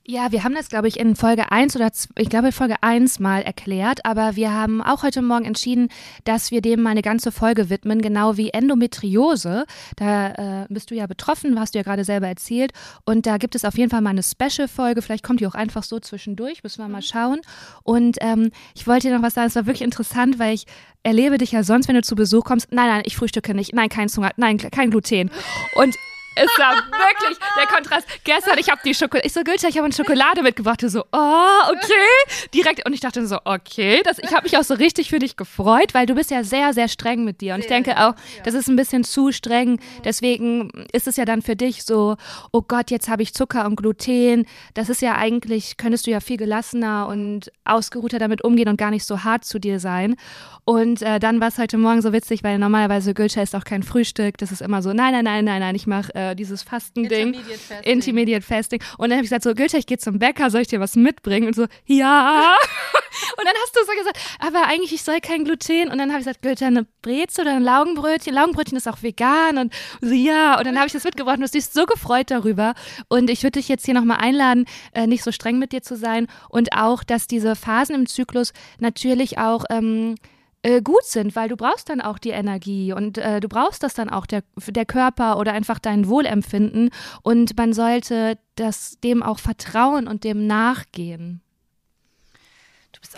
Ja, wir haben das, glaube ich, in Folge 1 oder ich glaube in Folge 1 mal erklärt, aber wir haben auch heute Morgen entschieden, dass wir dem mal eine ganze Folge widmen, genau wie Endometriose. Da äh, bist du ja betroffen, hast du ja gerade selber erzählt. Und da gibt es auf jeden Fall mal eine Special-Folge. Vielleicht kommt die auch einfach so zwischendurch, müssen wir mal schauen. Und ähm, ich wollte dir noch was sagen, es war wirklich interessant, weil ich erlebe dich ja sonst, wenn du zu Besuch kommst. Nein, nein, ich frühstücke nicht. Nein, kein Zunger, nein, kein Gluten. Und es war wirklich der Kontrast. Gestern, ich habe die Schokolade, ich so, Gülter, ich habe eine Schokolade mitgebracht. Du so, oh, okay. Direkt, und ich dachte so, okay. Das, ich habe mich auch so richtig für dich gefreut, weil du bist ja sehr, sehr streng mit dir. Und ich denke auch, das ist ein bisschen zu streng. Deswegen ist es ja dann für dich so, oh Gott, jetzt habe ich Zucker und Gluten. Das ist ja eigentlich, könntest du ja viel gelassener und ausgeruhter damit umgehen und gar nicht so hart zu dir sein. Und äh, dann war es heute Morgen so witzig, weil normalerweise Gülter ist auch kein Frühstück. Das ist immer so, nein, nein, nein, nein, nein, ich mache äh, dieses Fastending. Intermediate Fasting. Intermediate Fasting. Und dann habe ich gesagt, so, Gülter, ich gehe zum Bäcker, soll ich dir was mitbringen? Und so, ja. (laughs) und dann hast du so gesagt, aber eigentlich, ich soll kein Gluten. Und dann habe ich gesagt, Gülter, eine Brezel oder ein Laugenbrötchen? Laugenbrötchen ist auch vegan. Und so, ja. Und dann habe ich das mitgebracht und du bist so gefreut darüber. Und ich würde dich jetzt hier nochmal einladen, äh, nicht so streng mit dir zu sein. Und auch, dass diese Phasen im Zyklus natürlich auch ähm, äh, gut sind, weil du brauchst dann auch die Energie und äh, du brauchst das dann auch der, der Körper oder einfach dein Wohlempfinden und man sollte das dem auch vertrauen und dem nachgehen.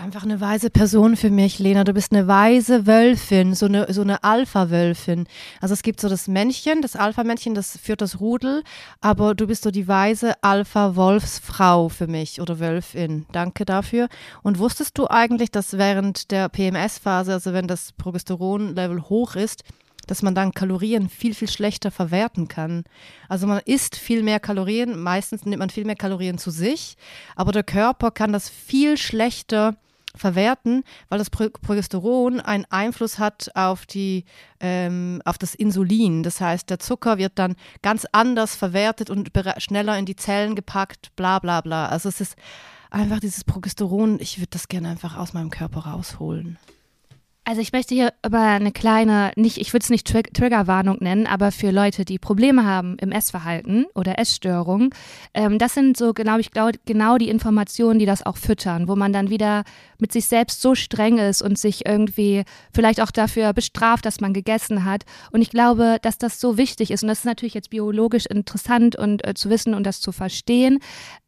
Einfach eine weise Person für mich, Lena. Du bist eine weise Wölfin, so eine, so eine Alpha-Wölfin. Also es gibt so das Männchen, das Alpha-Männchen, das führt das Rudel, aber du bist so die weise Alpha-Wolfsfrau für mich oder Wölfin. Danke dafür. Und wusstest du eigentlich, dass während der PMS-Phase, also wenn das Progesteron-Level hoch ist, dass man dann Kalorien viel, viel schlechter verwerten kann. Also man isst viel mehr Kalorien, meistens nimmt man viel mehr Kalorien zu sich, aber der Körper kann das viel schlechter verwerten, weil das Progesteron einen Einfluss hat auf, die, ähm, auf das Insulin. Das heißt, der Zucker wird dann ganz anders verwertet und schneller in die Zellen gepackt, bla bla bla. Also es ist einfach dieses Progesteron, ich würde das gerne einfach aus meinem Körper rausholen. Also ich möchte hier aber eine kleine, nicht, ich würde es nicht Trig Triggerwarnung nennen, aber für Leute, die Probleme haben im Essverhalten oder Essstörungen, ähm, das sind so, glaube ich, glaub, genau die Informationen, die das auch füttern, wo man dann wieder mit sich selbst so streng ist und sich irgendwie vielleicht auch dafür bestraft, dass man gegessen hat. Und ich glaube, dass das so wichtig ist. Und das ist natürlich jetzt biologisch interessant und äh, zu wissen und das zu verstehen.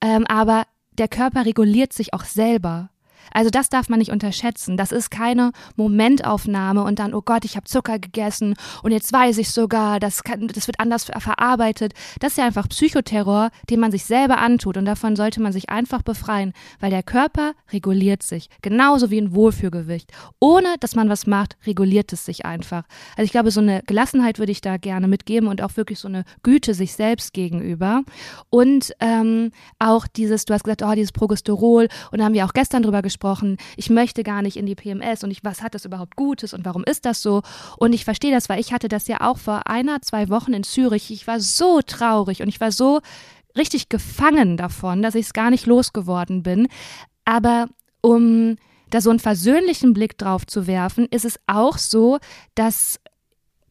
Ähm, aber der Körper reguliert sich auch selber. Also das darf man nicht unterschätzen. Das ist keine Momentaufnahme und dann, oh Gott, ich habe Zucker gegessen und jetzt weiß ich sogar, das, kann, das wird anders verarbeitet. Das ist ja einfach Psychoterror, den man sich selber antut und davon sollte man sich einfach befreien, weil der Körper reguliert sich, genauso wie ein Wohlfühlgewicht. Ohne dass man was macht, reguliert es sich einfach. Also ich glaube, so eine Gelassenheit würde ich da gerne mitgeben und auch wirklich so eine Güte sich selbst gegenüber. Und ähm, auch dieses, du hast gesagt, oh, dieses Progesterol und da haben wir auch gestern drüber gesprochen, gesprochen, ich möchte gar nicht in die PMS und ich, was hat das überhaupt Gutes und warum ist das so? Und ich verstehe das, weil ich hatte das ja auch vor einer, zwei Wochen in Zürich. Ich war so traurig und ich war so richtig gefangen davon, dass ich es gar nicht losgeworden bin. Aber um da so einen versöhnlichen Blick drauf zu werfen, ist es auch so, dass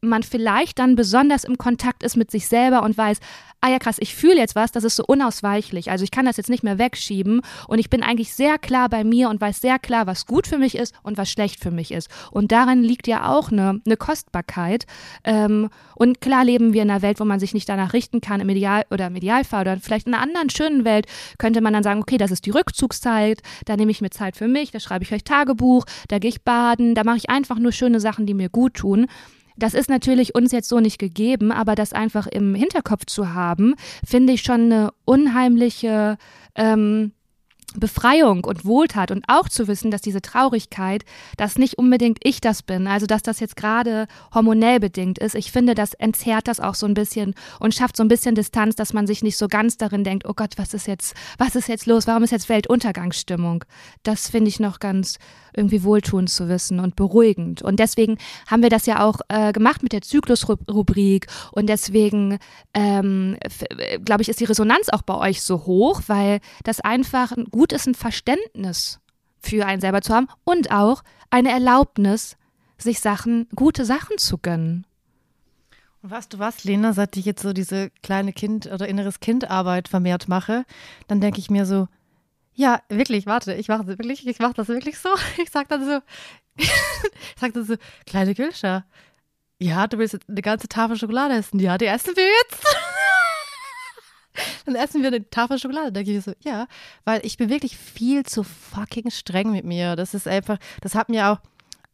man vielleicht dann besonders im Kontakt ist mit sich selber und weiß, ah ja krass, ich fühle jetzt was, das ist so unausweichlich. Also ich kann das jetzt nicht mehr wegschieben und ich bin eigentlich sehr klar bei mir und weiß sehr klar, was gut für mich ist und was schlecht für mich ist. Und darin liegt ja auch eine, eine Kostbarkeit. Ähm, und klar leben wir in einer Welt, wo man sich nicht danach richten kann, im Ideal oder im Idealfall oder vielleicht in einer anderen schönen Welt könnte man dann sagen, okay, das ist die Rückzugszeit, da nehme ich mir Zeit für mich, da schreibe ich euch Tagebuch, da gehe ich baden, da mache ich einfach nur schöne Sachen, die mir gut tun. Das ist natürlich uns jetzt so nicht gegeben, aber das einfach im Hinterkopf zu haben, finde ich schon eine unheimliche ähm, Befreiung und Wohltat und auch zu wissen, dass diese Traurigkeit, dass nicht unbedingt ich das bin, also dass das jetzt gerade hormonell bedingt ist. Ich finde, das entzerrt das auch so ein bisschen und schafft so ein bisschen Distanz, dass man sich nicht so ganz darin denkt, oh Gott, was ist jetzt, was ist jetzt los? Warum ist jetzt Weltuntergangsstimmung? Das finde ich noch ganz irgendwie wohltuend zu wissen und beruhigend. Und deswegen haben wir das ja auch äh, gemacht mit der Zyklusrubrik und deswegen ähm, glaube ich, ist die Resonanz auch bei euch so hoch, weil das einfach ein gut ist, ein Verständnis für einen selber zu haben und auch eine Erlaubnis, sich Sachen, gute Sachen zu gönnen. Und weißt du was, Lena, seit ich jetzt so diese kleine Kind- oder inneres Kindarbeit vermehrt mache, dann denke ich mir so, ja, wirklich, warte, ich mache das wirklich, ich mache das wirklich so. (laughs) Ich sag dann so, ich (laughs) sag dann so, kleine Gülscha, ja, du willst eine ganze Tafel Schokolade essen. Ja, die essen wir jetzt. Dann essen wir eine Tafel Schokolade. Da gehe ich so, ja, weil ich bin wirklich viel zu fucking streng mit mir. Das ist einfach, das hat mir auch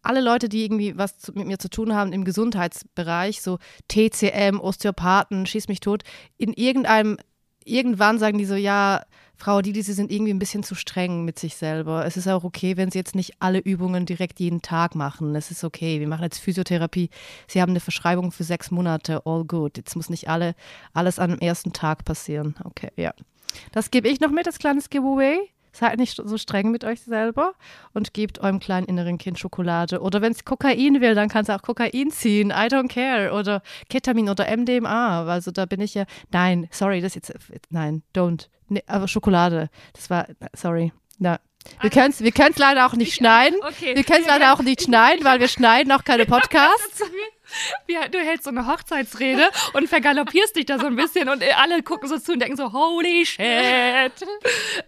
alle Leute, die irgendwie was zu, mit mir zu tun haben im Gesundheitsbereich, so TCM, Osteopathen, schieß mich tot, in irgendeinem, irgendwann sagen die so, ja, Frau Didi, Sie sind irgendwie ein bisschen zu streng mit sich selber. Es ist auch okay, wenn Sie jetzt nicht alle Übungen direkt jeden Tag machen. Es ist okay. Wir machen jetzt Physiotherapie. Sie haben eine Verschreibung für sechs Monate. All good. Jetzt muss nicht alle, alles dem ersten Tag passieren. Okay, ja. Das gebe ich noch mit, das kleines Giveaway. Seid nicht so streng mit euch selber und gebt eurem kleinen inneren Kind Schokolade. Oder wenn es Kokain will, dann kann es auch Kokain ziehen. I don't care. Oder Ketamin oder MDMA. Also da bin ich ja. Nein, sorry, das jetzt. Nein, don't. Nee, aber Schokolade. Das war. Sorry. Na, wir können es wir leider auch nicht schneiden. Okay. Wir können es leider auch nicht schneiden, weil wir (laughs) schneiden auch keine Podcasts. Wie, du hältst so eine Hochzeitsrede und vergaloppierst dich da so ein bisschen und alle gucken so zu und denken so, holy shit.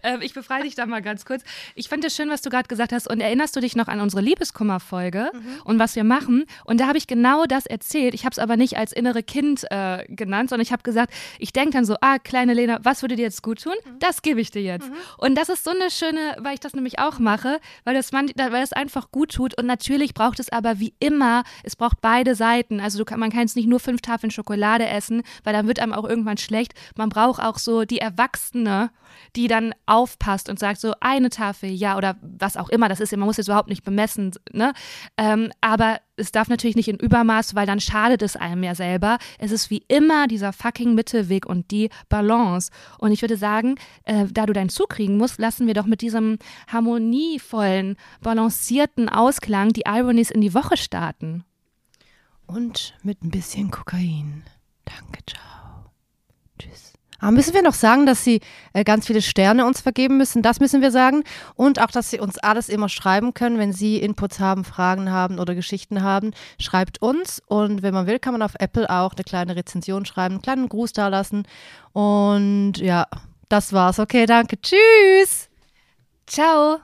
ähm, ich befreie dich da mal ganz kurz. Ich fand es schön, was du gerade gesagt hast und erinnerst du dich noch an unsere Liebeskummer-Folge mhm. und was wir machen? Und da habe ich genau das erzählt. Ich habe es aber nicht als innere Kind äh, genannt, sondern ich habe gesagt, ich denke dann so, ah, kleine Lena, was würde dir jetzt gut tun? Mhm. Das gebe ich dir jetzt. Mhm. Und das ist so eine schöne, weil ich das nämlich auch mache, weil das, man, weil das einfach gut tut und natürlich braucht es aber wie immer, es braucht beide Seiten Zeiten. Also kann, man kann jetzt nicht nur fünf Tafeln Schokolade essen, weil dann wird einem auch irgendwann schlecht. Man braucht auch so die Erwachsene, die dann aufpasst und sagt so eine Tafel, ja oder was auch immer. Das ist, man muss jetzt überhaupt nicht bemessen, ne? Ähm, aber es darf natürlich nicht in Übermaß, weil dann schadet es einem ja selber. Es ist wie immer dieser fucking Mittelweg und die Balance. Und ich würde sagen, äh, da du deinen Zug kriegen musst, lassen wir doch mit diesem harmonievollen, balancierten Ausklang die Ironies in die Woche starten. Und mit ein bisschen Kokain. Danke, ciao. Tschüss. Aber müssen wir noch sagen, dass sie äh, ganz viele Sterne uns vergeben müssen? Das müssen wir sagen. Und auch, dass sie uns alles immer schreiben können, wenn sie Inputs haben, Fragen haben oder Geschichten haben. Schreibt uns. Und wenn man will, kann man auf Apple auch eine kleine Rezension schreiben, einen kleinen Gruß da lassen. Und ja, das war's. Okay, danke. Tschüss. Ciao.